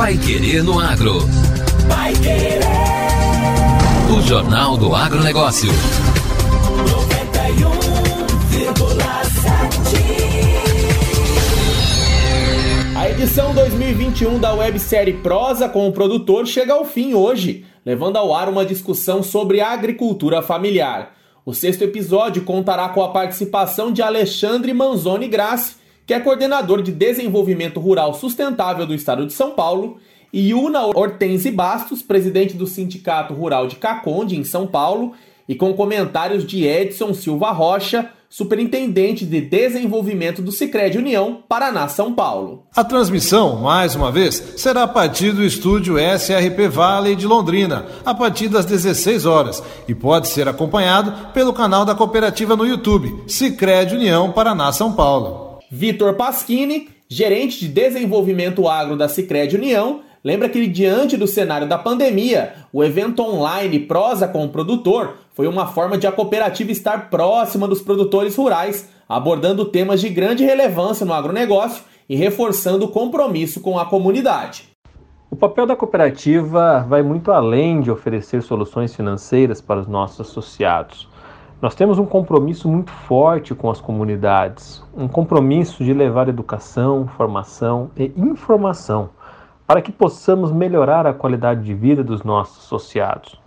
Pai Querer no Agro. Pai Querer. O Jornal do Agronegócio. 91,7. A edição 2021 da websérie Prosa com o produtor chega ao fim hoje, levando ao ar uma discussão sobre agricultura familiar. O sexto episódio contará com a participação de Alexandre Manzoni Grassi, que é coordenador de desenvolvimento rural sustentável do estado de São Paulo, e Una Hortense Bastos, presidente do Sindicato Rural de Caconde, em São Paulo, e com comentários de Edson Silva Rocha, superintendente de desenvolvimento do Sicredi União, Paraná, São Paulo. A transmissão, mais uma vez, será a partir do estúdio SRP Valley de Londrina, a partir das 16 horas, e pode ser acompanhado pelo canal da cooperativa no YouTube, Sicredi União Paraná, São Paulo. Vitor Pasquini, gerente de desenvolvimento agro da Sicredi União, lembra que diante do cenário da pandemia, o evento online Prosa com o Produtor foi uma forma de a cooperativa estar próxima dos produtores rurais, abordando temas de grande relevância no agronegócio e reforçando o compromisso com a comunidade. O papel da cooperativa vai muito além de oferecer soluções financeiras para os nossos associados. Nós temos um compromisso muito forte com as comunidades, um compromisso de levar educação, formação e informação para que possamos melhorar a qualidade de vida dos nossos associados.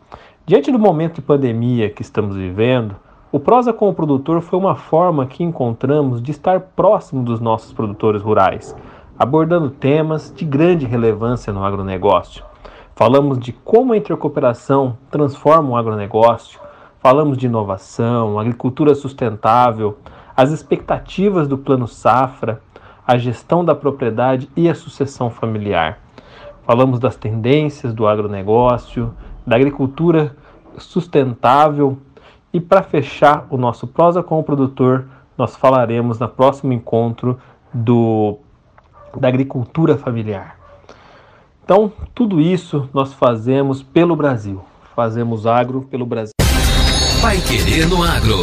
Diante do momento de pandemia que estamos vivendo, o Prosa com o Produtor foi uma forma que encontramos de estar próximo dos nossos produtores rurais, abordando temas de grande relevância no agronegócio. Falamos de como a intercooperação transforma o agronegócio, falamos de inovação, agricultura sustentável, as expectativas do Plano Safra, a gestão da propriedade e a sucessão familiar. Falamos das tendências do agronegócio, da agricultura sustentável e para fechar o nosso prosa com o produtor, nós falaremos no próximo encontro do da agricultura familiar. Então, tudo isso nós fazemos pelo Brasil. Fazemos agro pelo Brasil. Pai Querer no Agro.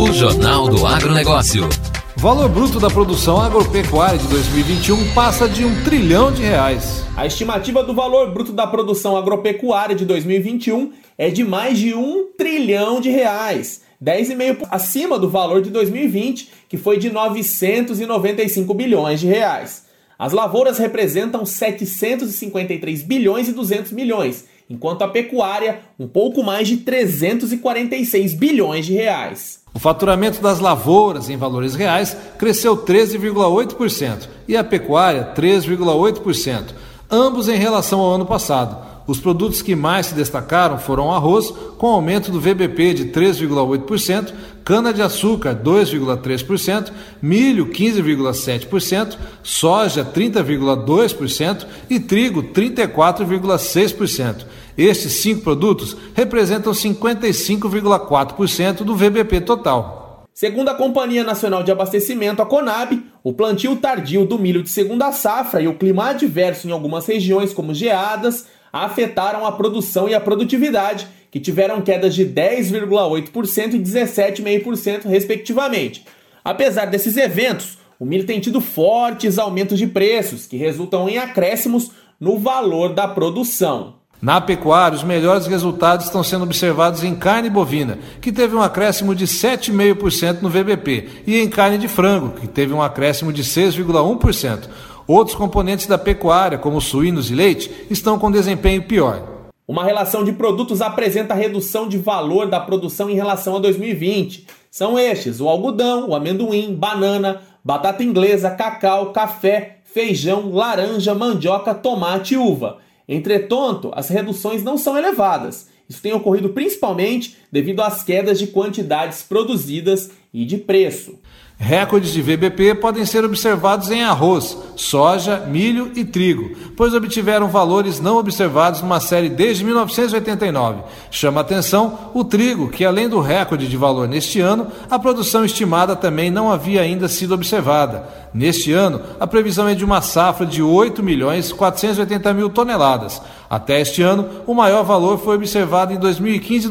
O Jornal do Agronegócio. O valor bruto da produção agropecuária de 2021 passa de um trilhão de reais. A estimativa do valor bruto da produção agropecuária de 2021 é de mais de um trilhão de reais, 10,5% acima do valor de 2020, que foi de 995 bilhões de reais. As lavouras representam 753 bilhões e 200 milhões, enquanto a pecuária um pouco mais de 346 bilhões de reais. O faturamento das lavouras em valores reais cresceu 13,8% e a pecuária 3,8%, ambos em relação ao ano passado. Os produtos que mais se destacaram foram arroz, com aumento do VBP de 3,8%, cana-de-açúcar 2,3%, milho 15,7%, soja 30,2% e trigo 34,6%. Estes cinco produtos representam 55,4% do VBP total. Segundo a Companhia Nacional de Abastecimento, a Conab, o plantio tardio do milho de segunda safra e o clima adverso em algumas regiões, como geadas, afetaram a produção e a produtividade, que tiveram quedas de 10,8% e 17,5%, respectivamente. Apesar desses eventos, o milho tem tido fortes aumentos de preços, que resultam em acréscimos no valor da produção. Na pecuária, os melhores resultados estão sendo observados em carne bovina, que teve um acréscimo de 7,5% no VBP, e em carne de frango, que teve um acréscimo de 6,1%. Outros componentes da pecuária, como suínos e leite, estão com desempenho pior. Uma relação de produtos apresenta redução de valor da produção em relação a 2020. São estes: o algodão, o amendoim, banana, batata inglesa, cacau, café, feijão, laranja, mandioca, tomate e uva. Entretanto, as reduções não são elevadas. Isso tem ocorrido principalmente devido às quedas de quantidades produzidas e de preço. Recordes de VBP podem ser observados em arroz, soja, milho e trigo, pois obtiveram valores não observados numa série desde 1989. Chama atenção o trigo, que além do recorde de valor neste ano, a produção estimada também não havia ainda sido observada. Neste ano, a previsão é de uma safra de 8 milhões 480 mil toneladas. Até este ano, o maior valor foi observado em 2015 e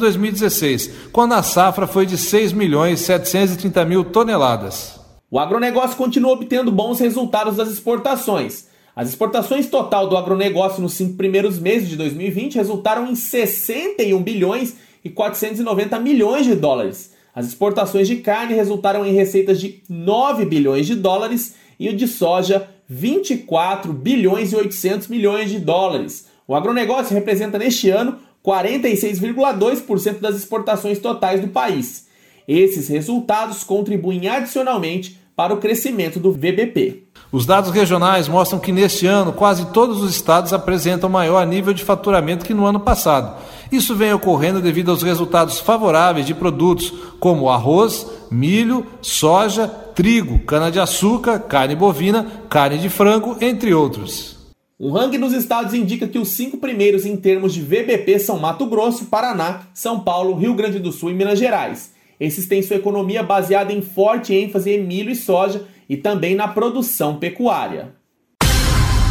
2016, quando a safra foi de 6 milhões 730 mil toneladas. O agronegócio continua obtendo bons resultados das exportações. As exportações total do agronegócio nos cinco primeiros meses de 2020 resultaram em 61 bilhões e 490 milhões de dólares. As exportações de carne resultaram em receitas de 9 bilhões de dólares e o de soja 24 bilhões e 800 milhões de dólares. O agronegócio representa neste ano 46,2% das exportações totais do país. Esses resultados contribuem adicionalmente para o crescimento do VBP. Os dados regionais mostram que neste ano quase todos os estados apresentam maior nível de faturamento que no ano passado. Isso vem ocorrendo devido aos resultados favoráveis de produtos como arroz, milho, soja, trigo, cana-de-açúcar, carne bovina, carne de frango, entre outros. Um ranking dos estados indica que os cinco primeiros em termos de VBP são Mato Grosso, Paraná, São Paulo, Rio Grande do Sul e Minas Gerais. Esses têm sua economia baseada em forte ênfase em milho e soja e também na produção pecuária.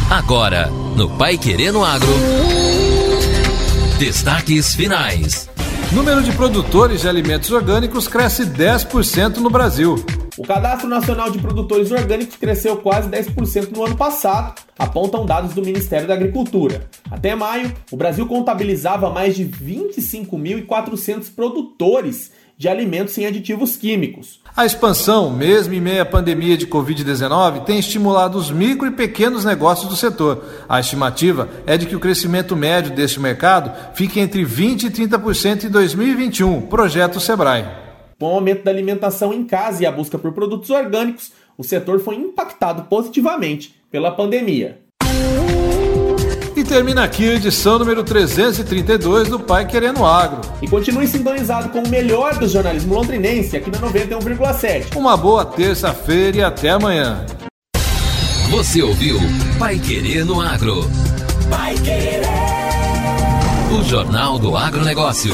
Agora, no Pai Querendo Agro. Destaques finais. Número de produtores de alimentos orgânicos cresce 10% no Brasil. O Cadastro Nacional de Produtores Orgânicos cresceu quase 10% no ano passado, apontam dados do Ministério da Agricultura. Até maio, o Brasil contabilizava mais de 25.400 produtores de alimentos sem aditivos químicos. A expansão, mesmo em meio à pandemia de Covid-19, tem estimulado os micro e pequenos negócios do setor. A estimativa é de que o crescimento médio deste mercado fique entre 20% e 30% em 2021, projeto Sebrae. Com o aumento da alimentação em casa e a busca por produtos orgânicos, o setor foi impactado positivamente pela pandemia. E termina aqui a edição número 332 do Pai Querendo Agro. E continue sintonizado com o melhor do jornalismo londrinense aqui na 91,7. Uma boa terça-feira e até amanhã. Você ouviu Pai Querendo Agro. Pai Querer. O Jornal do Agronegócio.